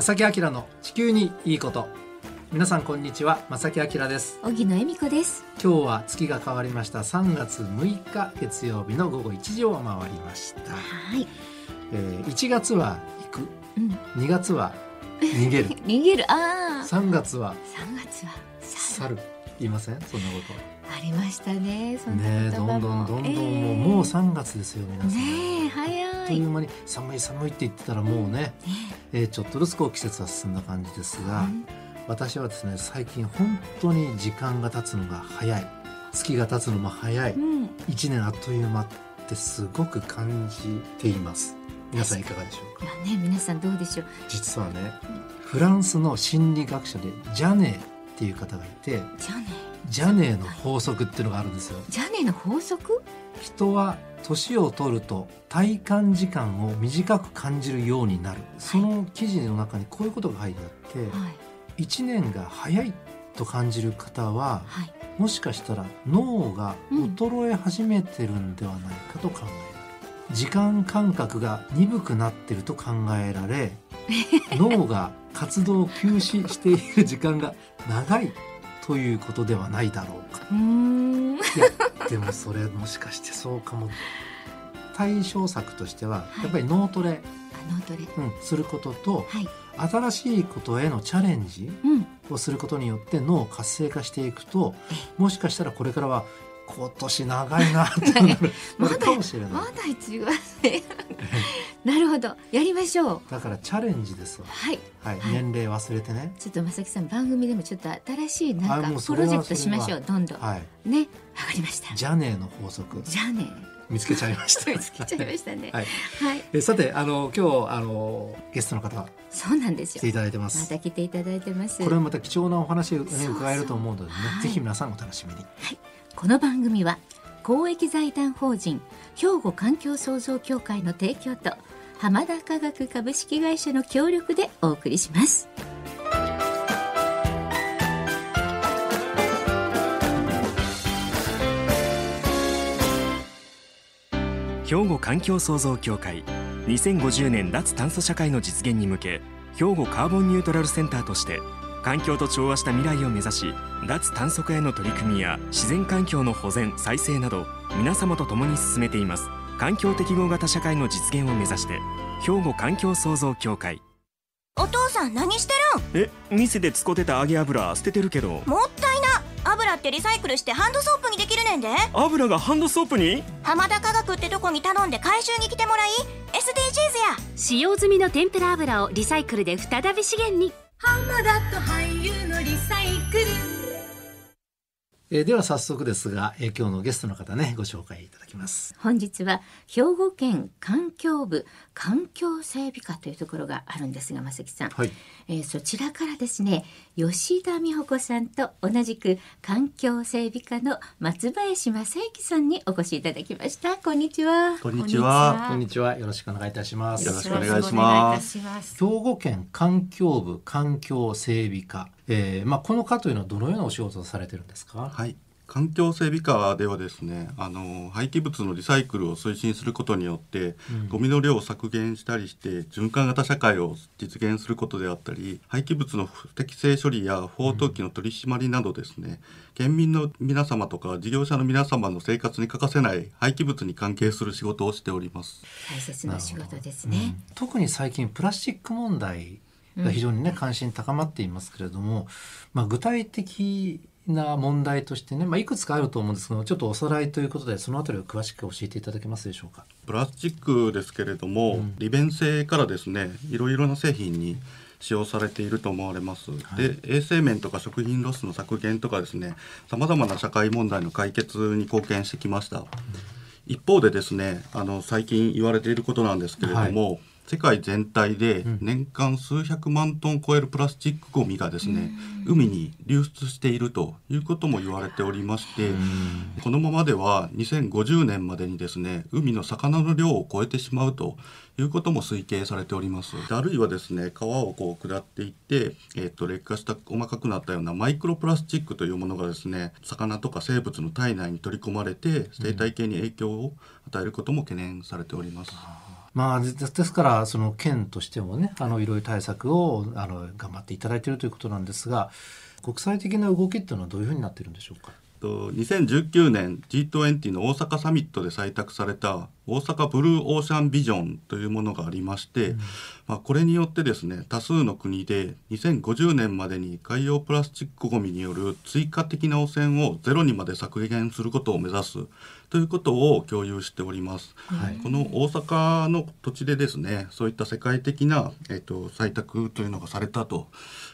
正木明の地球にいいこと。皆さんこんにちは。正木明です。荻野恵美子です。今日は月が変わりました。3月6日月曜日の午後1時を回りました、はい、えー、1月は行く。うん、2月は逃げる。逃げる。ああ3月は三月は猿猿言いません？そんなこありましたねそとんなねえどんどんどんどんもう,、ええ。もう3月ですよ皆さん、ねえ早あっといいう間に寒い寒いって言ってたらもうね、え。ーちょっとずつこう季節は進んだ感じですが、うん私はですね最近本当に時間が経つのが早い。月が経つのも早い。うん、一年あっという間ってすごく感じています。皆さんいかがでしょうか？まあね皆さんどうでしょう。実はねフランスの心理学者でジャネーっていう方がいてじゃあねジャネーの法則っていうのがあるんですよ。じゃあねの法則？人は年を取ると体感時間を短く感じるようになる。その記事の中にこういうことが書いてあってはい。1年が早いと感じる方ははい。もしかしたら脳が衰え始めてるんではないかと考えられる、時間感覚が鈍くなってると考えられ 脳が活動を休止している時間が長いということではないだろうか。ういやでもそれもしかしてそうかも。対象策としてははい。やっぱり脳トレ、あのどれうん、することとはい。新しいことへのチャレンジうん。をすることによって脳を活性化していくともしかしたらこれからは今年長いなってなる。まだ なるかもしれない。まだ一応ね なるほど。やりましょう。だからチャレンジですわ、はい。はい。はい。年齢忘れてね。ちょっと正木さん番組でもちょっと新しいなんかプロジェクトしましょう。どんどん。はい。ね。わかりました。ジャネーの法則。じゃあね見つけちゃいました。見つけちゃいましたね。はい。はい。えさてあの今日あのゲストの方。そうなんですよ。来ていただいてまますた来ていただいてます。これはまた貴重なお話を、ね、伺えると思うのでねはいぜひ皆さんお楽しみに。この番組は公益財団法人兵庫環境創造協会の提供と浜田科学株式会社の協力でお送りします。兵庫環境創造協会2050年脱炭素社会の実現に向け兵庫カーボンニュートラルセンターとして環境と調和した未来を目指し脱炭素化への取り組みや自然環境の保全再生など皆様と共に進めています。環境適合型社会の実現を目指して兵庫環境創造協会。お父さん何してえ店で使ってた揚げ油捨ててるけど。るんもったいな。油ってリサイクルしてハンドソープにできるねんで。油がハンドソープに？浜田科学ってとこに頼んで回収に来てもらい。SDGs や。使用済みの天ぷら油をリサイクルで再び資源にえーでは早速ですが、えー今日のゲストの方ねご紹介いただきます。本日は兵庫県環境部環境整備課というところがあるんですが正木さん、はい。えーそちらからですね吉田美穂子さんと同じく環境整備課の松林正幸さんにお越しいただきました。こんにちは。こんにちは。こんにちは。よろしくお願いいたします。よろしくお願いします。よろしくお願いいたします。兵庫県環境部環境整備課、えーまあ、この課というのはどのようなお仕事をされてるんですか？はい。環境整備課ではですね、あの廃棄物のリサイクルを推進することによって、うん。ゴミの量を削減したりして循環型社会を実現することであったり、廃棄物の不適正処理や不法投棄の取り締まりなどですね、県民の皆様とか事業者の皆様の生活に欠かせない廃棄物に関係する仕事をしております。大切な仕事ですうん。ね、特に最近プラスチック問題が非常にね、関心高まっていますけれども、まあ、具体的な問題としてね、まあ、いくつかあると思うんですけどちょっとおさらいということでそのあたりを詳しく教えていただけますでしょうか？プラスチックですけれども、うん。利便性からですねいろいろな製品に使用されていると思われます、で衛生面とか食品ロスの削減とかですねさまざまな社会問題の解決に貢献してきました、一方でですねあの最近言われていることなんですけれども、世界全体でん。年間数百万トン超えるプラスチックごみがですね、海に流出しているということも言われておりまして、このままでは2050年までにですね海の魚の量を超えてしまうということも推計されております。あるいはですね川をこう下っていって、えっと劣化した細かくなったようなマイクロプラスチックというものがですね魚とか生物の体内に取り込まれて生態系に影響を与えることも懸念されております、まあ、ですからその県としてもねあのいろいろ対策をあの頑張っていただいているということなんですが国際的な動きっていうのはどういうふうになっているんでしょうか？と2019年 G20 の大阪サミットで採択された大阪ブルーオーシャンビジョンというものがありまして、まあ、これによってですね多数の国で2050年までに海洋プラスチックごみによる追加的な汚染をゼロにまで削減することを目指すということを共有しております。はいこの大阪の土地でですねそういった世界的な、えっと採択というのがされたと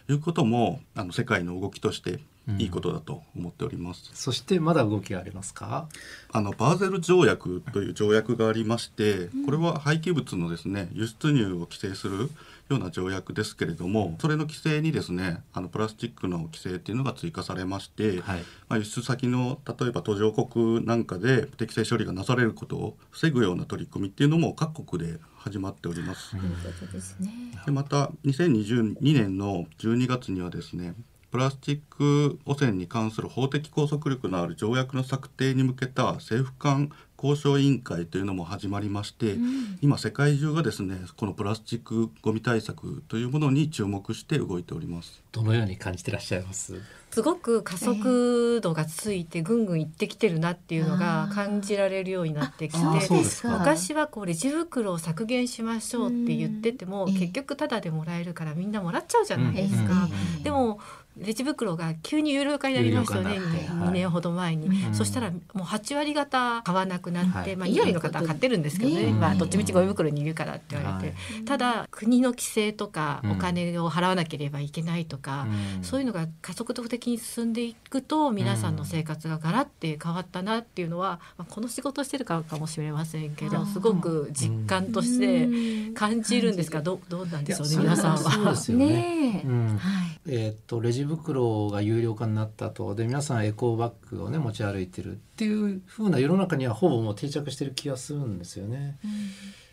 いうこともあの世界の動きとしていいことだと思っております。そしてまだ動きがありますか？あのバーゼル条約という条約がありまして、これは廃棄物のですね輸出入を規制するような条約ですけれどもそれの規制にですねあのプラスチックの規制っていうのが追加されまして、はい。まあ、輸出先の例えば途上国なんかで適正処理がなされることを防ぐような取り組みっていうのも各国で始まっております。うことですね。でまた2022年の12月にはですねプラスチック汚染に関する法的拘束力のある条約の策定に向けた政府間交渉委員会というのも始まりまして、今世界中がですねこのプラスチックごみ対策というものに注目して動いております。どのように感じてらっしゃいます？すごく加速度がついてぐんぐんいってきてるなっていうのが感じられるようになってきてあそうですか。昔はこうレジ袋を削減しましょうって言っててもうん。結局タダでもらえるからみんなもらっちゃうじゃないですうん。か。うん。でもレジ袋が急に有料化になりましたよね有料化になってはい。2年ほど前に、うん。そしたらもう8割方買わなくなって、はい。まあ、2割の方は買ってるんですけどね、ねまあ、どっちみちゴミ袋にいるからって言われて、ただ国の規制とかうんお金を払わなければいけないとか、そういうのが加速度的に進んでいくと皆さんの生活がガラッて変わったなっていうのは、まあ、この仕事してるからかもしれませんけどすごく実感として感じるんですがどうどうなんでしょうね皆さんは。ね。はい。えーっとレジ袋が有料化になったとで皆さんエコーバッグをね持ち歩いてるっていう風な世の中にはほぼもう定着してる気がするんですよね。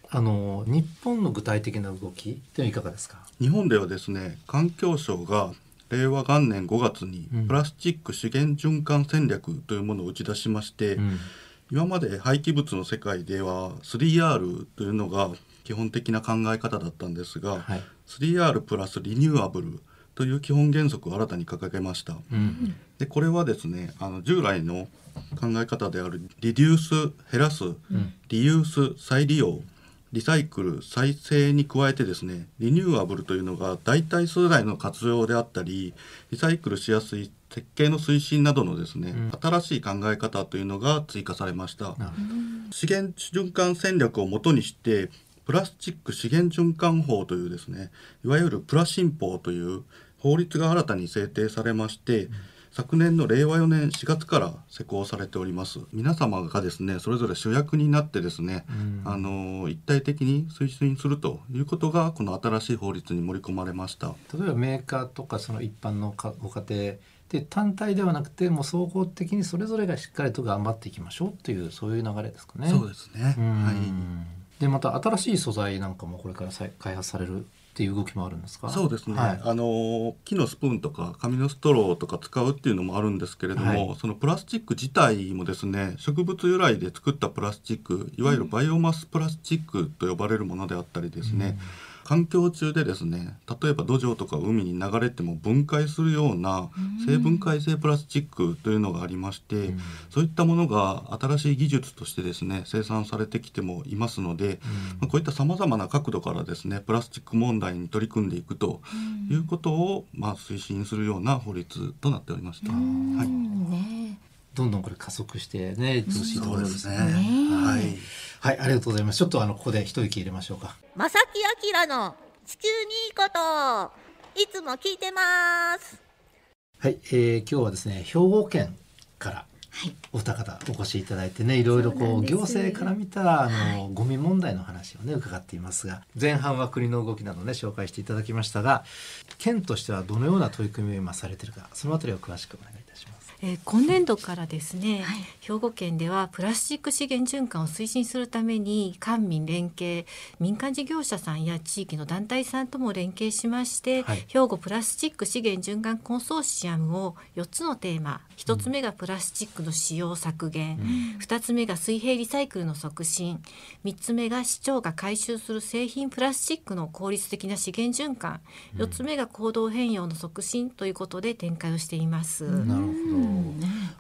あの日本の具体的な動きっていうのはいかがですか？日本ではですね環境省が令和元年5月にうんプラスチック資源循環戦略というものを打ち出しまして、うん今まで廃棄物の世界では 3R というのが基本的な考え方だったんですが、はい。3R プラスリニューアブルという基本原則を新たに掲げました。うんでこれはですねあの従来の考え方であるリデュース減らす、リユース再利用リサイクル再生に加えてですねリニューアブルというのが代替素材の活用であったりリサイクルしやすい設計の推進などのですね、うん新しい考え方というのが追加されました。資源循環戦略をもとにしてプラスチック資源循環法というですねいわゆるプラ新法という法律が新たに制定されまして、昨年の令和4年4月から施行されております。皆様がですねそれぞれ主役になってですね、うん。あの一体的に推進するということがこの新しい法律に盛り込まれました。例えばメーカーとかその一般のかご家庭で単体ではなくてもう総合的にそれぞれがしっかりと頑張っていきましょうっていうそういう流れですかね。そうですね、うん。はい。でまた新しい素材なんかもこれから再開発されるっていう動きもあるんですか？そうですね、はい。あの木のスプーンとか紙のストローとか使うっていうのもあるんですけれども、はい。そのプラスチック自体もですね植物由来で作ったプラスチックいわゆるバイオマスプラスチックと呼ばれるものであったりですね、環境中でですね例えば土壌とか海に流れても分解するような生分解性プラスチックというのがありまして、ん。そういったものが新しい技術としてですね生産されてきてもいますので、まあこういったさまざまな角度からですねプラスチック問題に取り組んでいくということを、まあ、推進するような法律となっておりました。はい。うんねどんどんこれ加速してねいってほしいところですね。ねはいはいありがとうございます。ちょっとあのここで一息入れましょうか。まさきあきらの地球にいいこといつも聞いてますはい、えー、今日はですね兵庫県からはいお二方お越しいただいてねいろいろこう行政から見たあの、ゴミ問題の話をね伺っていますが前半は国の動きなどね紹介していただきましたが県としてはどのような取り組みを今されているかそのあたりを詳しくお願いいたします。えー今年度からですね、はい。兵庫県ではプラスチック資源循環を推進するために官民連携民間事業者さんや地域の団体さんとも連携しまして、はい。兵庫プラスチック資源循環コンソーシアムを4つのテーマ1つ目がプラスチックの使用削減、2つ目が水平リサイクルの促進3つ目が市長が回収する製品プラスチックの効率的な資源循環4つ目が行動変容の促進ということで展開をしています。なるほ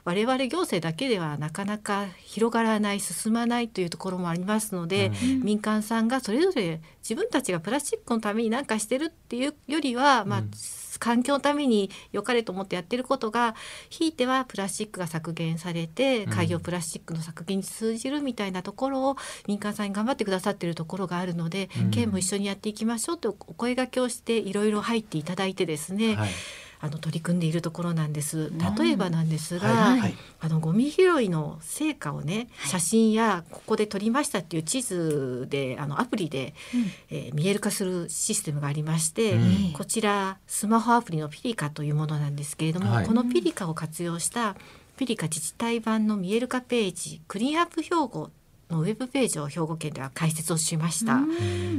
我々行政だけではなかなか広がらない進まないというところもありますので、民間さんがそれぞれ自分たちがプラスチックのために何かしてるっていうよりは、まあ環境のために良かれと思ってやってることがひいてはプラスチックが削減されて海洋プラスチックの削減に通じるみたいなところを民間さんに頑張ってくださっているところがあるので、県も一緒にやっていきましょうとお声掛けをしていろいろ入っていただいてですね、ど。はい。あの取り組んでいるところなんです。例えばなんですが、はい。はい。あのゴミ拾いの成果をね、写真やここで撮りましたっていう地図であのアプリで、えー見える化するシステムがありまして、うん。こちらスマホアプリのピリカというものなんですけれども、はい。このピリカを活用したピリカ自治体版の見える化ページクリーンアップ兵庫のウェブページを兵庫県では開設をしました。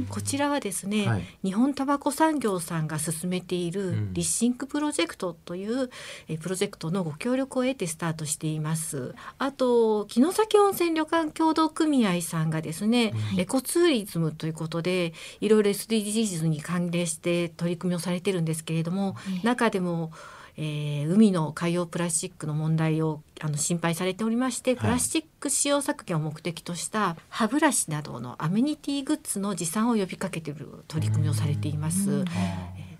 こちらはですね、はい。日本タバコ産業さんが進めている Rethink プロジェクトという、えプロジェクトのご協力を得てスタートしています。あと城崎温泉旅館協同組合さんがですね、エコツーリズムということでいろいろ SDGs に関連して取り組みをされてるんですけれども、中でもえー海の海洋プラスチックの問題をあの心配されておりまして、プラスチック使用削減を目的とした歯ブラシなどのアメニティグッズの持参を呼びかけている取り組みをされています。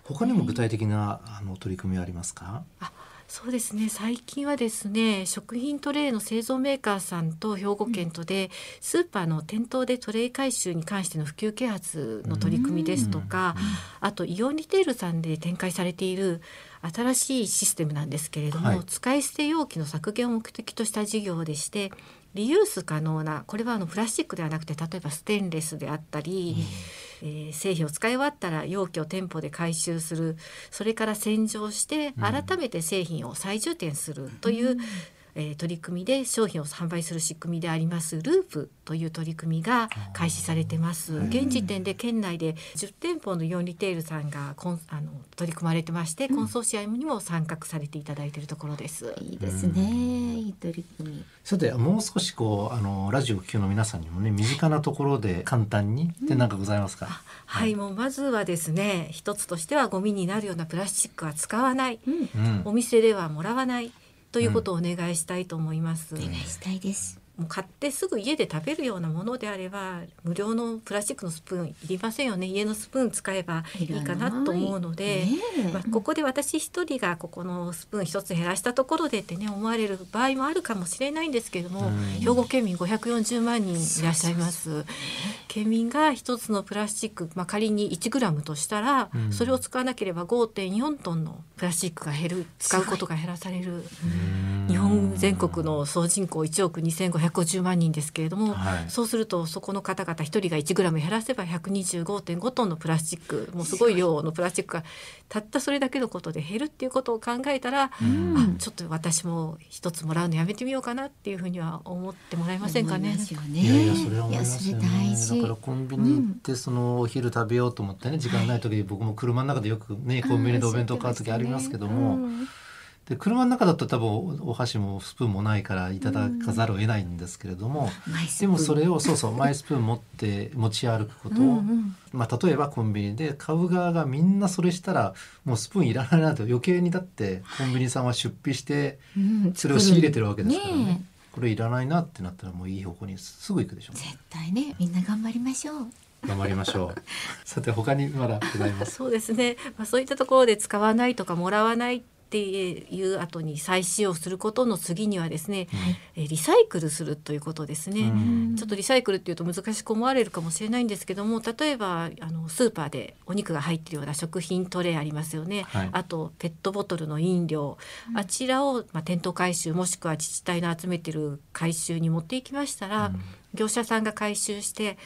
他にも具体的なあの取り組みはありますか？あそうですね。最近はですね食品トレイの製造メーカーさんと兵庫県とで、スーパーの店頭でトレイ回収に関しての普及啓発の取り組みですとか、あとイオンリテールさんで展開されている新しいシステムなんですけれども、はい。使い捨て容器の削減を目的とした事業でしてリユース可能なこれはあのプラスチックではなくて例えばステンレスであったり、えー製品を使い終わったら容器を店舗で回収する。それから洗浄して改めて製品を再充填するという、えー取り組みで商品を販売する仕組みでありますループという取り組みが開始されてます。現時点で県内で10店舗のイオンリテールさんがコンあの取り組まれてまして、コンソーシアムにも参画されていただいているところです。いいですね、いい取り組み。さてもう少しこうあのラジオを聴きの皆さんにもね身近なところで簡単にって何かございますか？はい、もうまずはですね一つとしてはゴミになるようなプラスチックは使わない、うん。お店ではもらわないということをお願いしたいと思います。お願いしたいですもう買ってすぐ家で食べるようなものであれば無料のプラスチックのスプーンいりませんよね。家のスプーン使えばいいかなと思うので、ねえ。まあ、ここで私一人がここのスプーン一つ減らしたところでってね思われる場合もあるかもしれないんですけれども、兵庫県民540万人いらっしゃいます。県民が一つのプラスチック、まあ、仮に1グラムとしたら、うん。それを使わなければ5.4トンのプラスチックが減る使うことが減らされる。日本全国の総人口1億2550万人ですけれども、はい。そうするとそこの方々一人が1グラム減らせば125.5トンのプラスチックもうすごい量のプラスチックがたったそれだけのことで減るっていうことを考えたら、あちょっと私も一つもらうのやめてみようかなっていうふうには思ってもらえませんかね。思いやいやそれは思いますよいやそれ大ね。事。だからコンビニ行ってそのお昼食べようと思ってね時間ない時僕も車の中でよくねコンビニでお弁当買う時ありますけども。で車の中だと多分お箸もスプーンもないからいただかざるを得ないんですけれども、でもそれをそうそうマイスプーン持って持ち歩くことを、まあ、例えばコンビニで買う側がみんなそれしたらもうスプーンいらないなと余計にだってコンビニさんは出費してうんそれを仕入れてるわけですからね。ねこれいらないなってなったらもういい方向にすぐ行くでしょうね。絶対ねみんな頑張りましょう頑張りましょう。さて他にまだございます。そうですね、まあ、そういったところで使わないとかもらわないっていう後に再使用することの次にはですね、えーリサイクルするということですね。ちょっとリサイクルっていうと難しく思われるかもしれないんですけども例えばあのスーパーでお肉が入っているような食品トレイありますよね、はい。あとペットボトルの飲料、あちらを、まあ、店頭回収もしくは自治体の集めてる回収に持っていきましたら、業者さんが回収して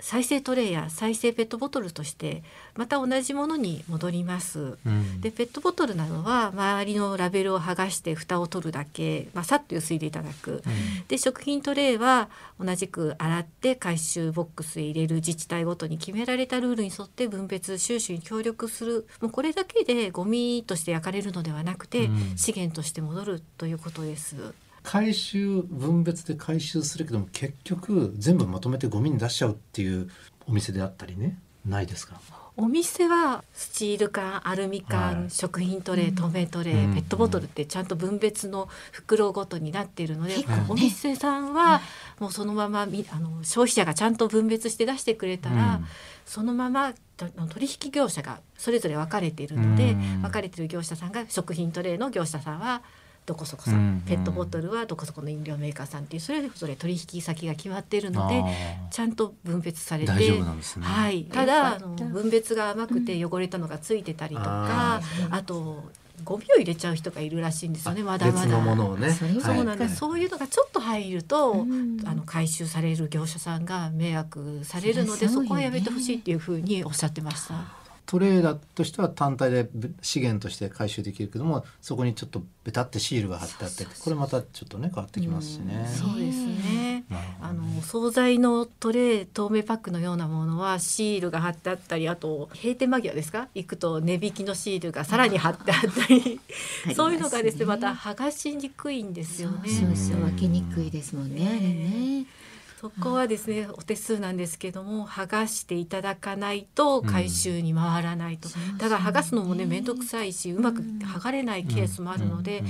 再生トレイや再生ペットボトルとしてまた同じものに戻ります。うんでペットボトルなどは周りのラベルを剥がして蓋を取るだけ、まあ、さっとゆすいでいただく。で食品トレイは同じく洗って回収ボックスへ入れる自治体ごとに決められたルールに沿って分別収集に協力するもうこれだけでゴミとして焼かれるのではなくて、うん資源として戻るということです。回収分別で回収するけども結局全部まとめてゴミに出しちゃうっていうお店であったりね。ないですか？お店はスチール缶アルミ缶、はい食品トレイ透明トレイ、うん。ペットボトルってちゃんと分別の袋ごとになっているので、お店さんはもうそのままみあの消費者がちゃんと分別して出してくれたら、うん。そのままと取引業者がそれぞれ分かれているので、うん。分かれている業者さんが食品トレイの業者さんはどこそこさん、うんペットボトルはどこそこの飲料メーカーさんっていうそれぞれ取引先が決まっているのでちゃんと分別されて大丈夫なんですね。はい、たよだあの分別が甘くて汚れたのがついてたりとか、ああとゴミを入れちゃう人がいるらしいんですよねまだまだ。別のものをね。そうなんです、はい。そういうのがちょっと入ると、うん。あの回収される業者さんが迷惑されるのでそこはやめてほしいっていうふうにおっしゃってました。トレーダーとしては単体で資源として回収できるけどもそこにちょっとベタってシールが貼ってあってこれまたちょっとね変わってきますしね。そうですね。あの惣菜のトレー透明パックのようなものはシールが貼ってあったりあと閉店間際ですか？行くと値引きのシールがさらに貼ってあったり そういうのがですねまた剥がしにくいんですよね。そうそう分けにくいですもんね。ねそこはですねお手数なんですけども剥がしていただかないと回収に回らないと、だから剥がすのもね面倒くさいしうまく剥がれないケースもあるので、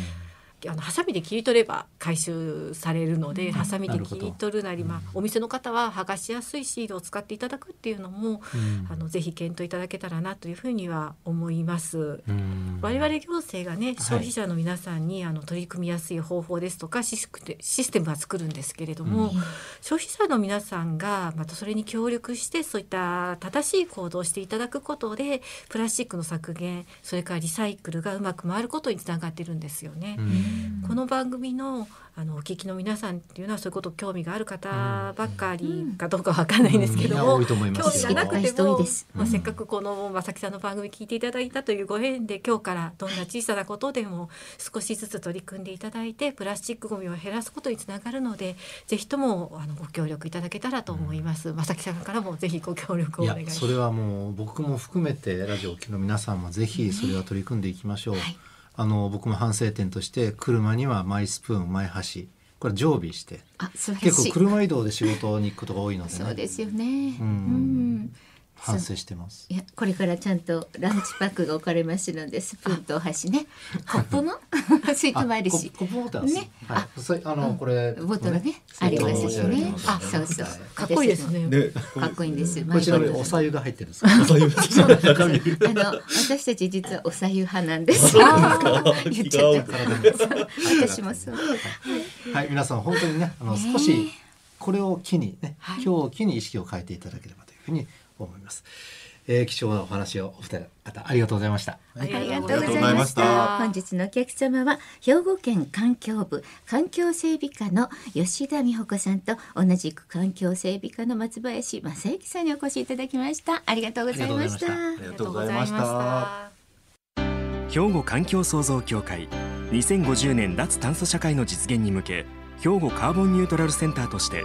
あのハサミで切り取れば回収されるので、ハサミで切り取るなりまあ、お店の方は剥がしやすいシールを使っていただくっていうのも、うん。あのぜひ検討いただけたらなというふうには思います。うん。我々行政がね消費者の皆さんに、あの取り組みやすい方法ですとかシステシステムは作るんですけれども、消費者の皆さんがまたそれに協力してそういった正しい行動をしていただくことでプラスチックの削減それからリサイクルがうまく回ることにつながってるんですよね。うん。この番組のあのお聞きの皆さんっていうのはそういうこと興味がある方ばっかりかどうかわかんないんですけども、うん。いや多いと思います。興味がなくてもまあ、せっかくこのまさきさんの番組聞いていただいたというご縁で今日からどんな小さなことでも少しずつ取り組んでいただいてプラスチックごみを減らすことにつながるのでぜひともあのご協力いただけたらと思います。まさきさんからもぜひご協力をいお願いします。やそれはもう僕も含めてラジオを聴きの皆さんもぜひそれは取り組んでいきましょう。あの僕も反省点として車にはマイスプーンマイ箸これ常備して結構。車移動で仕事に行くことが多いのでねそうですよね。ううんん。反省してます。いやこれからちゃんとランチパックが置かれますのでスプーンとお箸ね。コップも？ついてまいるし。ココップ持ってます。ね。はい。あ。のこれボトルね。ありますしね。あそうそうかっこいいですね。でかっこいいんですこちらに。おあ sa 湯が入ってるんです。の私たち実はおさゆ派なんです。よ 言っちゃった。私もそう。はい、皆さん本当にね、あの少しこれを機にね、今日を機に意識を変えていただければというふうに思います。えー、貴重なお話をお二人方ありがとうございました。ありががとうございましたた。本日のお客様は兵庫県環境部環境整備課の吉田美穂子さんと同じく環境整備課の松林正幸さんにお越しいただきました。ありがとうございました。あありがとうございました。兵庫環境創造協会2050年脱炭素社会の実現に向け兵庫カーボンニュートラルセンターとして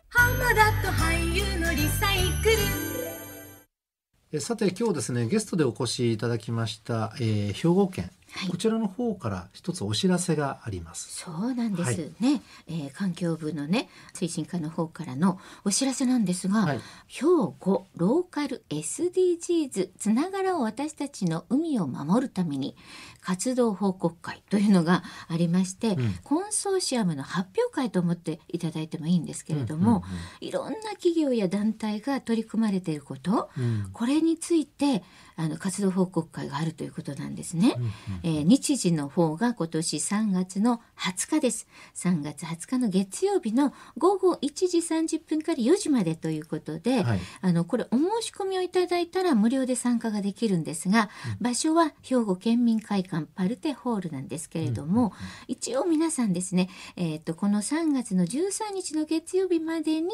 えさて今日ですねゲストでお越しいただきました、えー、兵庫県はい。こちらの方から一つお知らせがあります。そうなんです、はい。ね、えー環境部のね推進課の方からのお知らせなんですが、はい。兵庫ローカル SDGs つながらを私たちの海を守るために活動報告会というのがありまして、ん。コンソーシアムの発表会と思っていただいてもいいんですけれども、いろんな企業や団体が取り組まれていること、うん。これについてあの活動報告会があるということなんですね。うんうんえー日時の方が今年3月の20日です。3月20日の月曜日の午後1時30分から4時までということで、はいあのこれお申し込みをいただいたら無料で参加ができるんですが、場所は兵庫県民会館パルテホールなんですけれども、一応皆さんですね、えー、とこの3月の13日の月曜日までに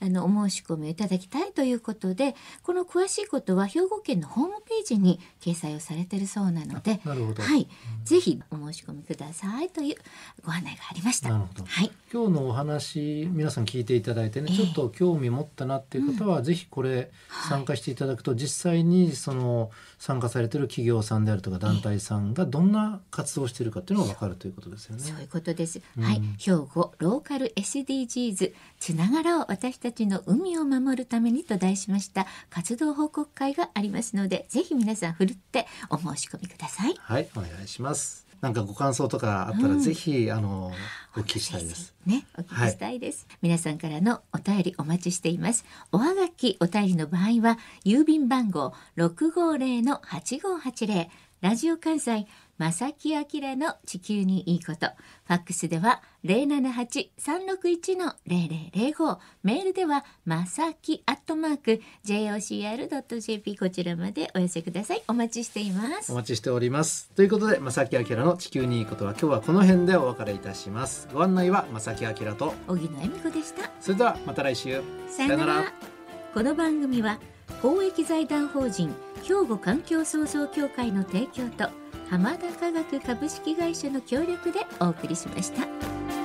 あのお申し込みをいただきたいということでこの詳しいことは兵庫県のホームページに掲載をされているそうなのではい、ぜひお申し込みくださいというご案内がありました。はい、今日のお話皆さん聞いていただいてね、ええ。ちょっと興味持ったなっていう方は、ぜひこれ参加していただくと、実際にその参加されてる企業さんであるとか団体さんがどんな活動をしているかっていうのが分かるということですよね。そういうことです。うん。はい、兵庫ローカル SDGs つながろう。私たちの海を守るためにと題しました活動報告会がありますので、ぜひ皆さんふるってお申し込みください。はい、お願いします。なんかご感想とかあったら、うんぜひあのお聞きしたいです。ね、お聞きしたいです、皆さんからのお便りお待ちしています。おはがきお便りの場合は、郵便番号650-8580、ラジオ関西、正木明の地球にいいこと。ファックスでは078-361-0005。メールでは、まさきアットマーク、jocr.jp こちらまでお寄せください。お待ちしていますお。待ちしております。ということで、正木明の地球にいいことは今日はこの辺でお別れいたします。ご案内は正木明と、荻野恵美子でした。それではまた来週。さよなら。この番組は公益財団法人兵庫環境創造協会の提供と浜田科学株式会社の協力でお送りしました。